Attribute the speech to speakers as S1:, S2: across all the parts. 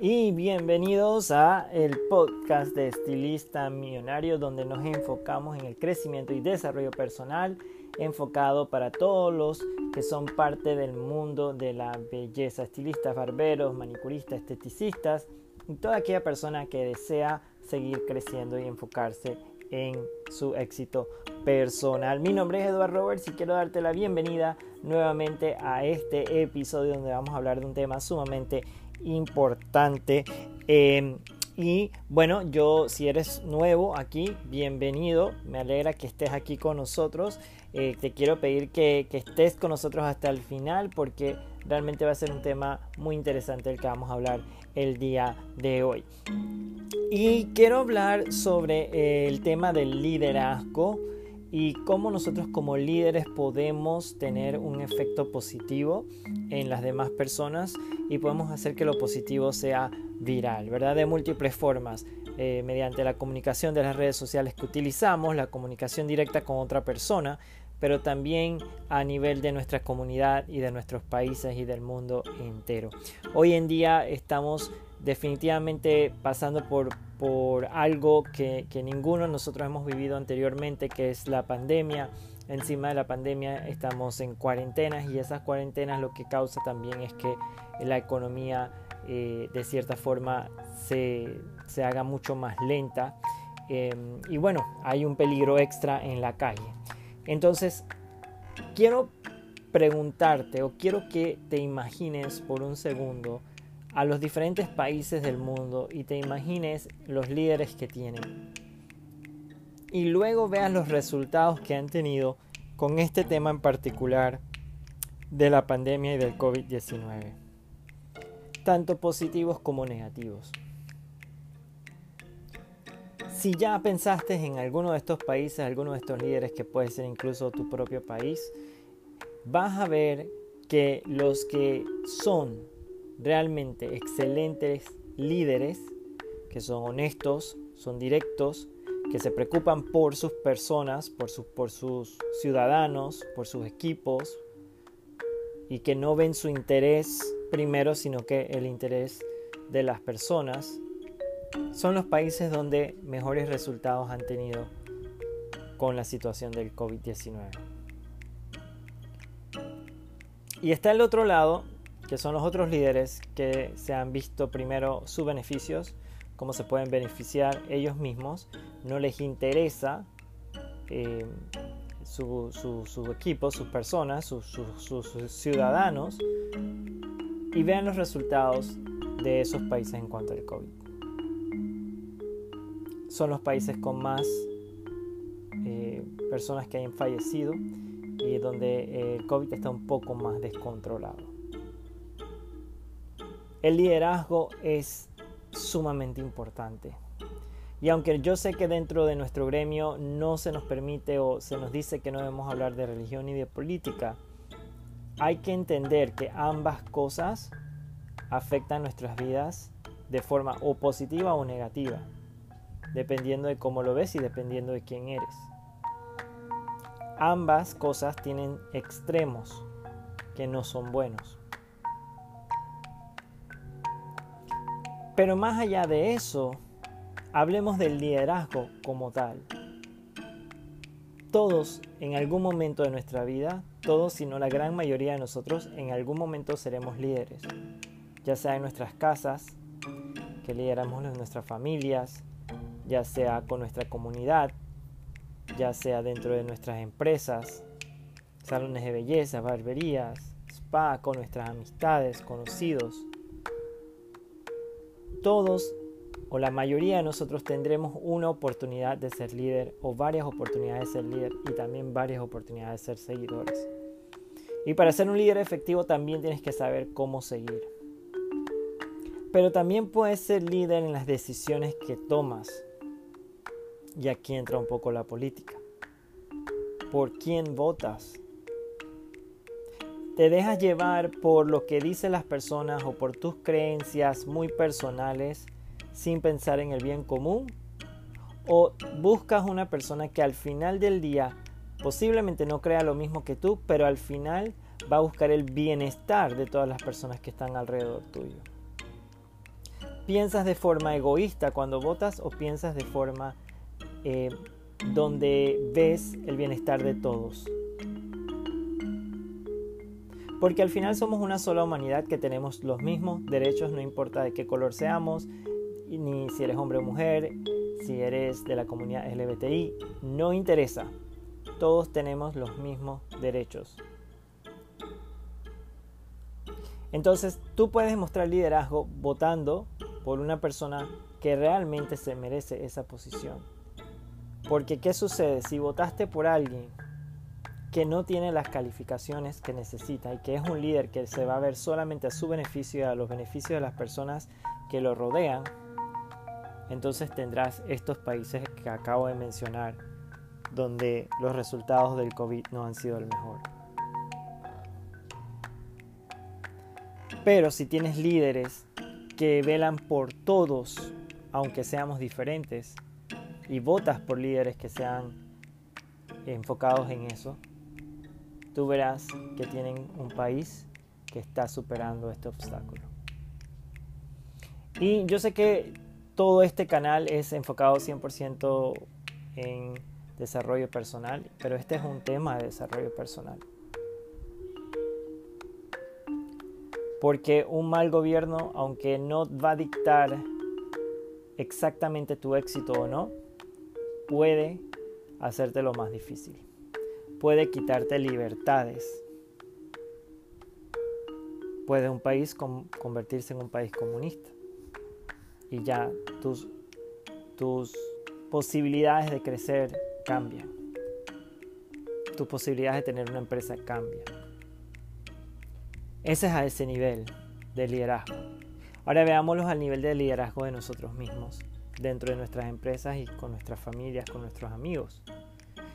S1: y bienvenidos a el podcast de Estilista Millonario donde nos enfocamos en el crecimiento y desarrollo personal enfocado para todos los que son parte del mundo de la belleza, estilistas, barberos, manicuristas, esteticistas y toda aquella persona que desea seguir creciendo y enfocarse en su éxito personal. Mi nombre es Eduardo Roberts y quiero darte la bienvenida nuevamente a este episodio donde vamos a hablar de un tema sumamente importante. Em, y bueno, yo si eres nuevo aquí, bienvenido. Me alegra que estés aquí con nosotros. Eh, te quiero pedir que, estés con nosotros hasta el final porque realmente va a ser un tema muy interesante el que vamos a hablar el día de hoy. Y quiero hablar sobre eh, el tema del liderazgo y cómo nosotros como líderes podemos tener un efecto positivo en las demás personas y podemos hacer que lo positivo sea viral, ¿verdad? De múltiples formas, eh, mediante la comunicación de las redes sociales que utilizamos, la comunicación directa con otra persona, pero también a nivel de nuestra comunidad y de nuestros países y del mundo entero. Hoy en día estamos definitivamente pasando por, por algo que, que ninguno de nosotros hemos vivido anteriormente, que es la pandemia. Encima de la pandemia estamos en cuarentenas y esas cuarentenas lo que causa también es que la economía eh, de cierta forma se, se, haga mucho más lenta. Eh, y bueno, hay un peligro extra en la calle. Entonces, quiero preguntarte o quiero que te imagines por un segundo a los diferentes países del mundo y te imagines los líderes que tienen. Y luego veas los resultados que han tenido con este tema en particular de la pandemia y del COVID-19, tanto positivos como negativos. Si ya pensaste en alguno de estos países, alguno de estos líderes que puede ser incluso tu propio país, vas a ver que los que son realmente excelentes líderes, que son honestos, son directos, que se preocupan por sus personas, por, sus ciudadanos, por sus equipos, y que no ven su interés primero, sino que el interés de las personas, son los países donde mejores resultados han tenido con la situación del COVID-19. Y está el otro lado, que son los otros líderes que se han visto primero sus beneficios, cómo se pueden beneficiar ellos mismos, no les interesa eh, su, equipo, sus personas, sus ciudadanos, y vean los resultados de esos países en cuanto al COVID. Son los países con más eh, personas que hayan fallecido y donde el COVID está un poco más descontrolado. El liderazgo es sumamente importante. Y aunque yo sé que dentro de nuestro gremio no se nos permite o se nos dice que no debemos hablar de religión ni de política, hay que entender que ambas cosas afectan nuestras vidas de forma o positiva o negativa dependiendo de cómo lo ves y dependiendo de quién eres. Ambas cosas tienen extremos que no son buenos. Pero más allá de eso, hablemos del liderazgo como tal. Todos en algún momento de nuestra vida, todos sino la gran mayoría de nosotros en algún momento seremos líderes, ya sea en nuestras casas, que lideramos nuestras familias, ya sea con nuestra comunidad, ya sea dentro de nuestras empresas, salones de belleza, barberías, spa, con nuestras amistades, conocidos. Todos o la mayoría de nosotros tendremos una oportunidad de ser líder o varias oportunidades de ser líder y también varias oportunidades de ser seguidores. Y para ser un líder efectivo también tienes que saber cómo seguir. Pero también puedes ser líder en las decisiones que tomas y aquí entra un poco la política. ¿Por quién votas? ¿Te dejas llevar por lo que dicen las personas o por tus creencias muy personales sin pensar en el bien común? ¿O buscas una persona que al final del día posiblemente no crea lo mismo que tú, pero al final va a buscar el bienestar de todas las personas que están alrededor tuyo? ¿Piensas de forma egoísta cuando votas o piensas de forma eh, donde ves el bienestar de todos? Porque al final somos una sola humanidad que tenemos los mismos derechos, no importa de qué color seamos, ni si eres hombre o mujer, si eres de la comunidad LGBTI, no interesa. Todos tenemos los mismos derechos. Entonces tú puedes mostrar liderazgo votando por una persona que realmente se merece esa posición. Porque ¿qué sucede? Si votaste por alguien que no tiene las calificaciones que necesita y que es un líder que se va a ver solamente a su beneficio y a los beneficios de las personas que lo rodean, entonces tendrás estos países que acabo de mencionar donde los resultados del COVID no han sido el mejor. Pero si tienes líderes que velan por todos, aunque seamos diferentes, y votas por líderes que sean enfocados en eso, tú verás que tienen un país que está superando este obstáculo. Y yo sé que todo este canal es enfocado 100% en desarrollo personal, pero este es un tema de desarrollo personal. Porque un mal gobierno, aunque no va a dictar exactamente tu éxito o no, puede hacerte lo más difícil. Puede quitarte libertades. Puede un país convertirse en un país comunista. Y ya tus, tus posibilidades de crecer cambian. Tus posibilidades de tener una empresa cambian. Ese es a ese nivel de liderazgo. Ahora veámoslo al nivel de liderazgo de nosotros mismos, dentro de nuestras empresas y con nuestras familias, con nuestros amigos.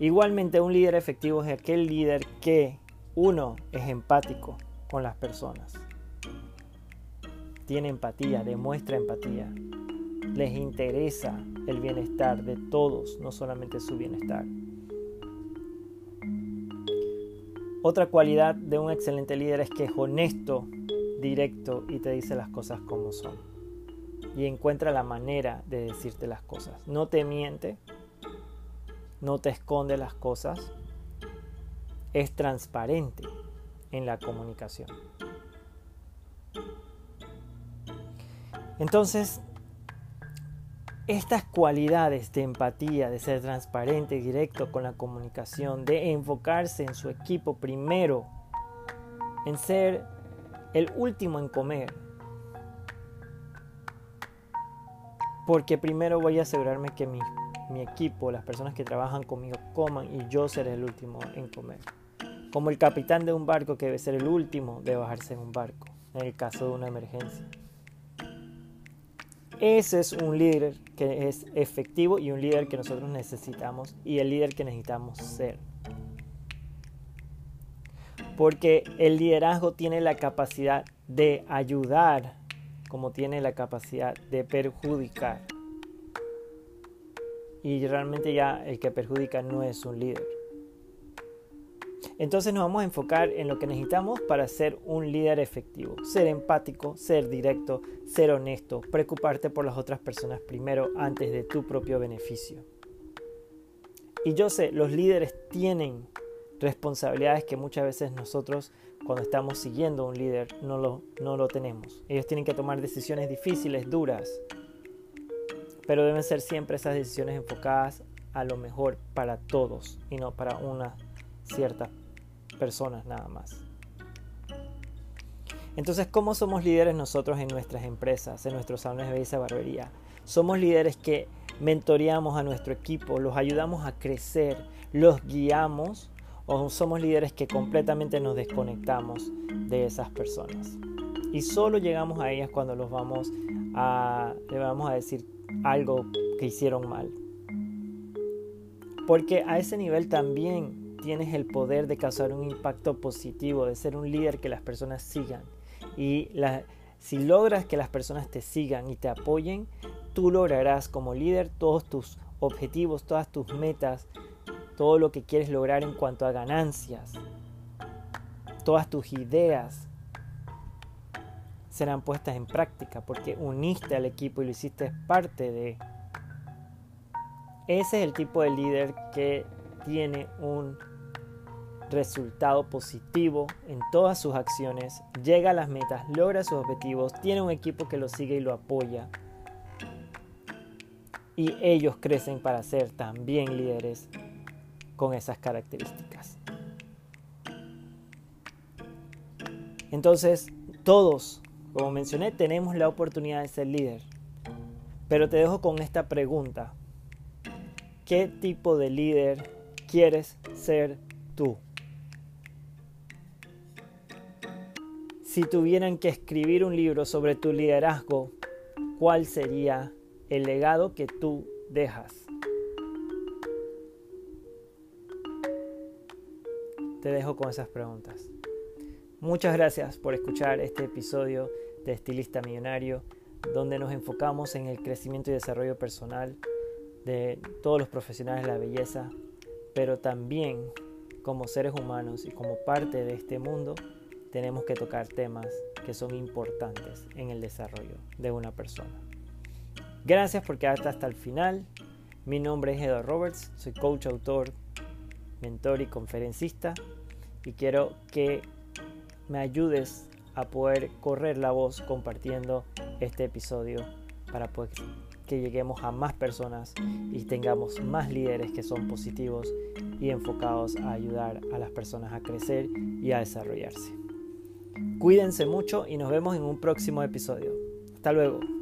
S1: Igualmente un líder efectivo es aquel líder que, uno, es empático con las personas. Tiene empatía, demuestra empatía. Les interesa el bienestar de todos, no solamente su bienestar. Otra cualidad de un excelente líder es que es honesto, directo y te dice las cosas como son. Y encuentra la manera de decirte las cosas. No te miente, no te esconde las cosas, es transparente en la comunicación. Entonces, estas cualidades de empatía, de ser transparente y directo con la comunicación, de enfocarse en su equipo primero, en ser el último en comer. Porque primero voy a asegurarme que mi, mi equipo, las personas que trabajan conmigo, coman y yo seré el último en comer. Como el capitán de un barco que debe ser el último de bajarse en un barco, en el caso de una emergencia. Ese es un líder que es efectivo y un líder que nosotros necesitamos y el líder que necesitamos ser. Porque el liderazgo tiene la capacidad de ayudar como tiene la capacidad de perjudicar. Y realmente ya el que perjudica no es un líder. Entonces nos vamos a enfocar en lo que necesitamos para ser un líder efectivo. Ser empático, ser directo, ser honesto, preocuparte por las otras personas primero antes de tu propio beneficio. Y yo sé, los líderes tienen responsabilidades que muchas veces nosotros cuando estamos siguiendo a un líder no lo, no lo tenemos. Ellos tienen que tomar decisiones difíciles, duras, pero deben ser siempre esas decisiones enfocadas a lo mejor para todos y no para una cierta personas nada más. Entonces, ¿cómo somos líderes nosotros en nuestras empresas, en nuestros salones de belleza barbería? Somos líderes que mentoreamos a nuestro equipo, los ayudamos a crecer, los guiamos o somos líderes que completamente nos desconectamos de esas personas. Y solo llegamos a ellas cuando los vamos a, le vamos a decir algo que hicieron mal. Porque a ese nivel también tienes el poder de causar un impacto positivo, de ser un líder que las personas sigan. Y si logras que las personas te sigan y te apoyen, tú lograrás como líder todos tus objetivos, todas tus metas, todo lo que quieres lograr en cuanto a ganancias, todas tus ideas. Serán puestas en práctica porque uniste al equipo y lo hiciste parte de. Ese es el tipo de líder que tiene un resultado positivo en todas sus acciones, llega a las metas, logra sus objetivos, tiene un equipo que lo sigue y lo apoya. Y ellos crecen para ser también líderes con esas características. Entonces, todos, como mencioné, tenemos la oportunidad de ser líder. Pero te dejo con esta pregunta. ¿Qué tipo de líder quieres ser tú? Si tuvieran que escribir un libro sobre tu liderazgo, ¿cuál sería el legado que tú dejas? Te dejo con esas preguntas. Muchas gracias por escuchar este episodio de Estilista Millonario, donde nos enfocamos en el crecimiento y desarrollo personal de todos los profesionales de la belleza, pero también como seres humanos y como parte de este mundo tenemos que tocar temas que son importantes en el desarrollo de una persona. Gracias por quedarte hasta el final. Mi nombre es Edo Roberts, soy coach, autor, mentor y conferencista y quiero que me ayudes a poder correr la voz compartiendo este episodio para que lleguemos a más personas y tengamos más líderes que son positivos y enfocados a ayudar a las personas a crecer y a desarrollarse. Cuídense mucho y nos vemos en un próximo episodio. Hasta luego.